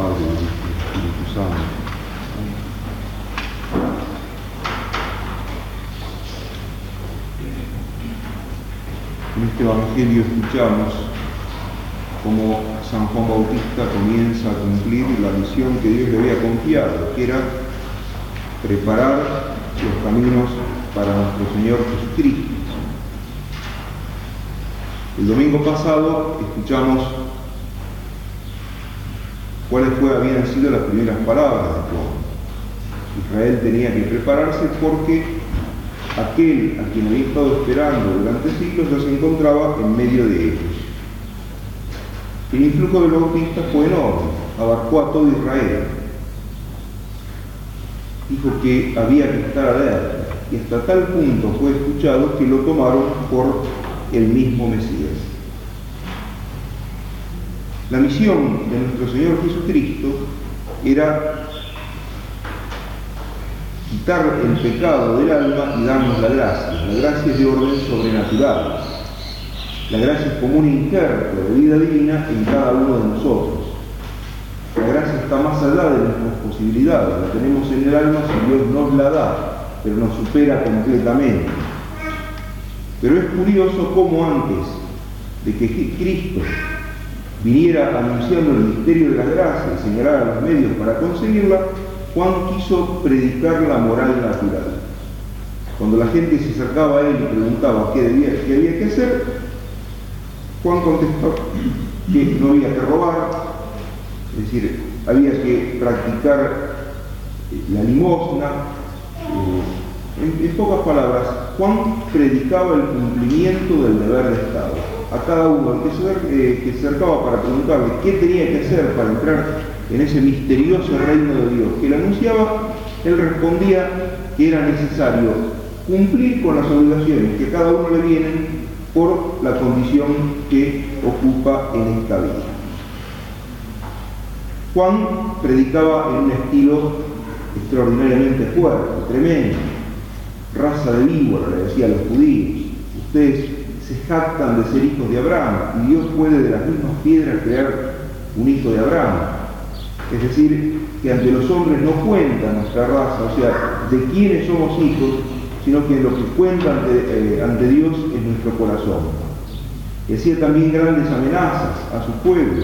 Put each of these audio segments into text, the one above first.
Padre, del Espíritu Santo. En este Evangelio escuchamos cómo San Juan Bautista comienza a cumplir la misión que Dios le había confiado, que era preparar los caminos para nuestro Señor Jesucristo. El domingo pasado escuchamos cuáles habían sido las primeras palabras de Juan. Israel tenía que prepararse porque aquel a quien había estado esperando durante siglos ya se encontraba en medio de ellos. El influjo del Bautista fue enorme, abarcó a todo Israel. Dijo que había que estar alerta y hasta tal punto fue escuchado que lo tomaron por el mismo Mesías. La misión de nuestro Señor Jesucristo era quitar el pecado del alma y darnos la gracia. La gracia es de orden sobrenatural. La gracia es como un injerto de vida divina en cada uno de nosotros. La gracia está más allá de nuestras posibilidades, la tenemos en el alma si Dios nos la da, pero nos supera completamente. Pero es curioso cómo antes de que Cristo viniera anunciando el misterio de la gracia y señalara los medios para conseguirla, Juan quiso predicar la moral natural. Cuando la gente se acercaba a él y preguntaba qué, debía, qué había que hacer, Juan contestó que no había que robar, es decir, había que practicar la limosna, eh, en, pocas palabras, Juan predicaba el cumplimiento del deber de Estado. A cada uno que se, eh, que se acercaba para preguntarle qué tenía que hacer para entrar en ese misterioso reino de Dios que le anunciaba, él respondía que era necesario cumplir con las obligaciones que a cada uno le vienen por la condición que ocupa en esta vida. Juan predicaba en un estilo extraordinariamente fuerte, tremendo raza de víbora, le decía a los judíos. Ustedes se jactan de ser hijos de Abraham y Dios puede de las mismas piedras crear un hijo de Abraham. Es decir, que ante los hombres no cuenta nuestra raza, o sea, de quiénes somos hijos, sino que lo que cuenta ante, eh, Dios es nuestro corazón. Decía también grandes amenazas a su pueblo.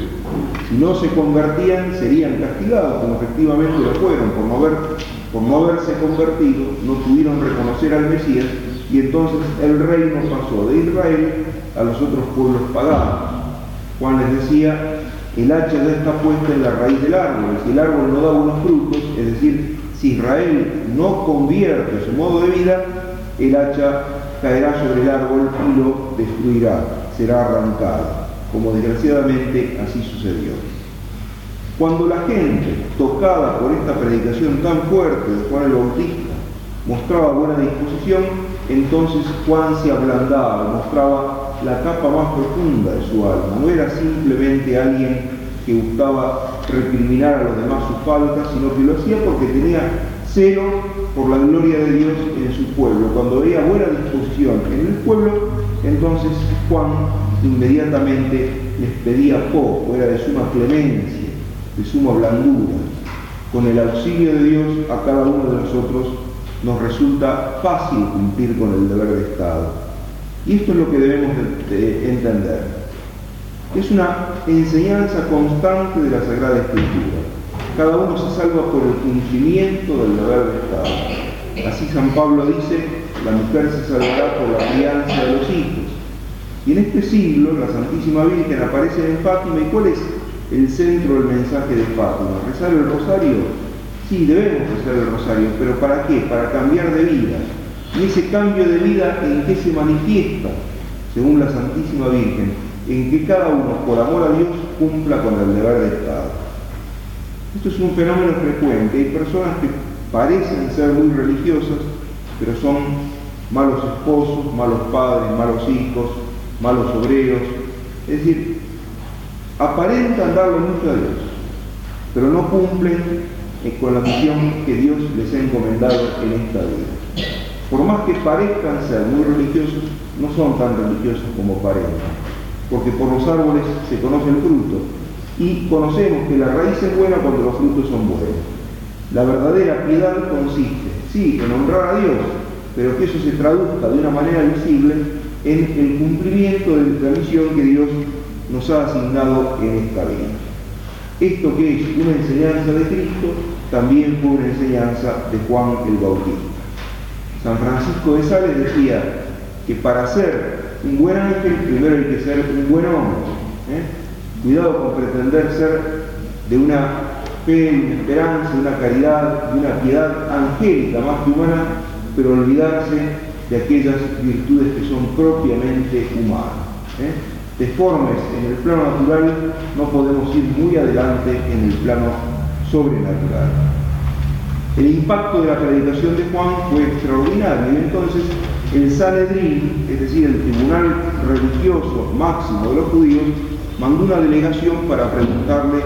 Si no se convertían, serían castigados, como efectivamente lo fueron, por no, haber, por no haberse convertido, no pudieron reconocer al Mesías, y entonces el reino pasó de Israel a los otros pueblos paganos. Juan les decía, el hacha ya está puesta en la raíz del árbol, si el árbol no da unos frutos, es decir, si Israel no convierte su modo de vida, el hacha caerá sobre el árbol y lo destruirá será arrancada, como desgraciadamente así sucedió. Cuando la gente, tocada por esta predicación tan fuerte de Juan el Bautista, mostraba buena disposición, entonces Juan se ablandaba, mostraba la capa más profunda de su alma. No era simplemente alguien que gustaba recriminar a los demás sus faltas, sino que lo hacía porque tenía celo por la gloria de Dios en su pueblo. Cuando veía buena disposición en el pueblo, entonces Juan inmediatamente les pedía poco, era de suma clemencia, de suma blandura. Con el auxilio de Dios a cada uno de nosotros nos resulta fácil cumplir con el deber de Estado. Y esto es lo que debemos de entender. Es una enseñanza constante de la Sagrada Escritura. Cada uno se salva por el cumplimiento del deber de Estado. Así San Pablo dice, la mujer se salvará por la crianza de los hijos. Y en este siglo la Santísima Virgen aparece en Fátima. ¿Y cuál es el centro del mensaje de Fátima? ¿Rezar el rosario? Sí, debemos rezar el rosario, pero ¿para qué? Para cambiar de vida. Y ese cambio de vida, ¿en qué se manifiesta? Según la Santísima Virgen, en que cada uno, por amor a Dios, cumpla con el deber de Estado. Esto es un fenómeno frecuente. Hay personas que parecen ser muy religiosas, pero son malos esposos, malos padres, malos hijos, malos obreros. Es decir, aparentan darle mucho a Dios, pero no cumplen con la misión que Dios les ha encomendado en esta vida. Por más que parezcan ser muy religiosos, no son tan religiosos como parecen, porque por los árboles se conoce el fruto, Y conocemos que la raíz es buena cuando los frutos son buenos. La verdadera piedad consiste, sí, en honrar a Dios, pero que eso se traduzca de una manera visible en el cumplimiento de la misión que Dios nos ha asignado en esta vida. Esto que es una enseñanza de Cristo, también fue una enseñanza de Juan el Bautista. San Francisco de Sales decía que para ser un buen ángel primero hay que ser un buen hombre. ¿eh? Cuidado con pretender ser de una fe, una esperanza, una caridad, de una piedad angélica más que humana, pero olvidarse de aquellas virtudes que son propiamente humanas. ¿eh? Deformes en el plano natural no podemos ir muy adelante en el plano sobrenatural. El impacto de la predicación de Juan fue extraordinario y entonces el Sanedrín, es decir, el tribunal religioso máximo de los judíos, mandó una delegación para preguntarle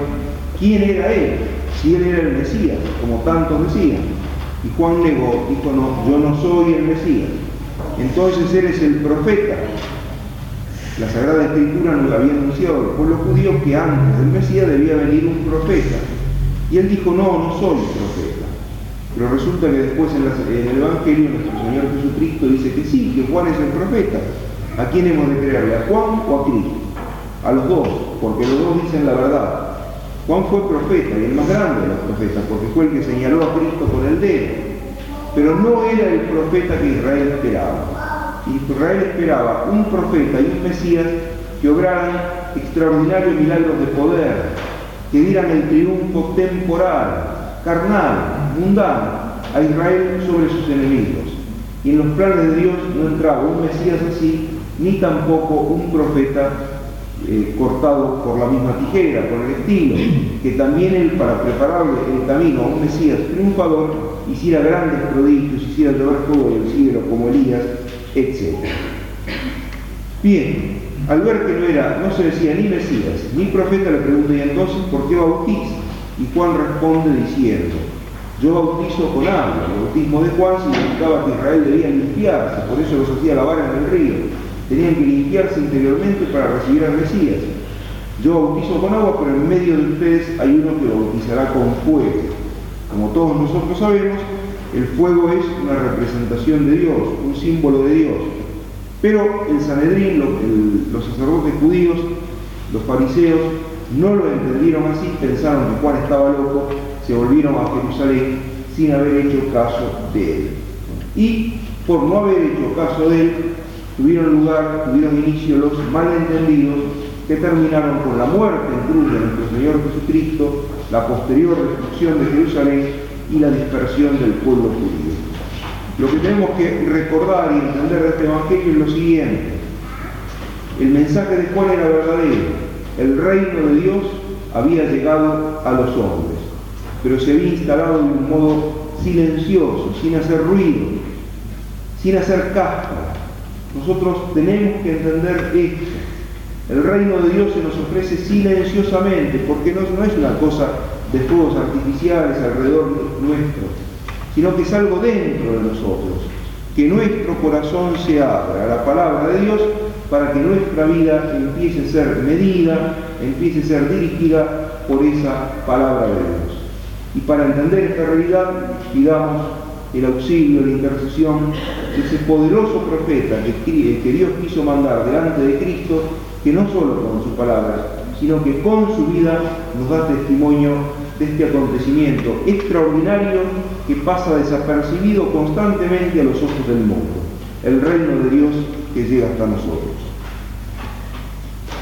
quién era él, si él era el Mesías, como tantos decían. Y Juan negó, dijo, no, yo no soy el Mesías. Entonces eres el profeta. La Sagrada Escritura nos había anunciado al pueblo judío que antes del Mesías debía venir un profeta. Y él dijo, no, no soy profeta. Pero resulta que después en, el Evangelio nuestro Señor Jesucristo dice que sí, que Juan es el profeta. ¿A quién hemos de creerle? ¿A Juan o a Cristo? A los dos, porque los dos dicen la verdad. Juan fue profeta y el más grande de los profetas, porque fue el que señaló a Cristo con el dedo. Pero no era el profeta que Israel esperaba. Israel esperaba un profeta y un Mesías que obraran extraordinarios milagros de poder, que dieran el triunfo temporal, carnal, mundano, a Israel sobre sus enemigos. Y en los planes de Dios no entraba un Mesías así, ni tampoco un profeta eh, cortado por la misma tijera, por el estilo, que también él, para prepararle el camino a un Mesías triunfador, hiciera grandes prodigios, hiciera llover fuego del cielo como Elías, etc. Bien, al ver que no era, no se decía ni Mesías, ni profeta, le pregunta, ¿y entonces por qué bautiza? Y Juan responde diciendo, yo bautizo con agua, el bautismo de Juan significaba que Israel debía limpiarse, por eso los hacía lavar en el río, tenían que limpiarse interiormente para recibir al Mesías. Yo bautizo con agua, pero en medio de ustedes hay uno que bautizará con fuego. Como todos nosotros sabemos, el fuego es una representación de Dios, un símbolo de Dios. Pero el Sanedrín, los sacerdotes judíos, los fariseos, no lo entendieron así, pensaron que Juan estaba loco, se volvieron a Jerusalén sin haber hecho caso de él. Y por no haber hecho caso de él, tuvieron lugar, tuvieron inicio los malentendidos que terminaron con la muerte en cruz de nuestro Señor Jesucristo, la posterior destrucción de Jerusalén y la dispersión del pueblo judío. Lo que tenemos que recordar y entender de este Evangelio es lo siguiente. El mensaje de Juan era verdadero. El reino de Dios había llegado a los hombres, pero se había instalado de un modo silencioso, sin hacer ruido, sin hacer cáscara. Nosotros tenemos que entender esto. El reino de Dios se nos ofrece silenciosamente, porque no, no es una cosa de fuegos artificiales alrededor nuestro, sino que es algo dentro de nosotros. Que nuestro corazón se abra a la palabra de Dios para que nuestra vida empiece a ser medida, empiece a ser dirigida por esa palabra de Dios. Y para entender esta realidad, pidamos el auxilio, la intercesión de ese poderoso profeta que, que Dios quiso mandar delante de Cristo, que no solo con su palabra, sino que con su vida nos da testimonio de este acontecimiento extraordinario que pasa desapercibido constantemente a los ojos del mundo, el reino de Dios que llega hasta nosotros.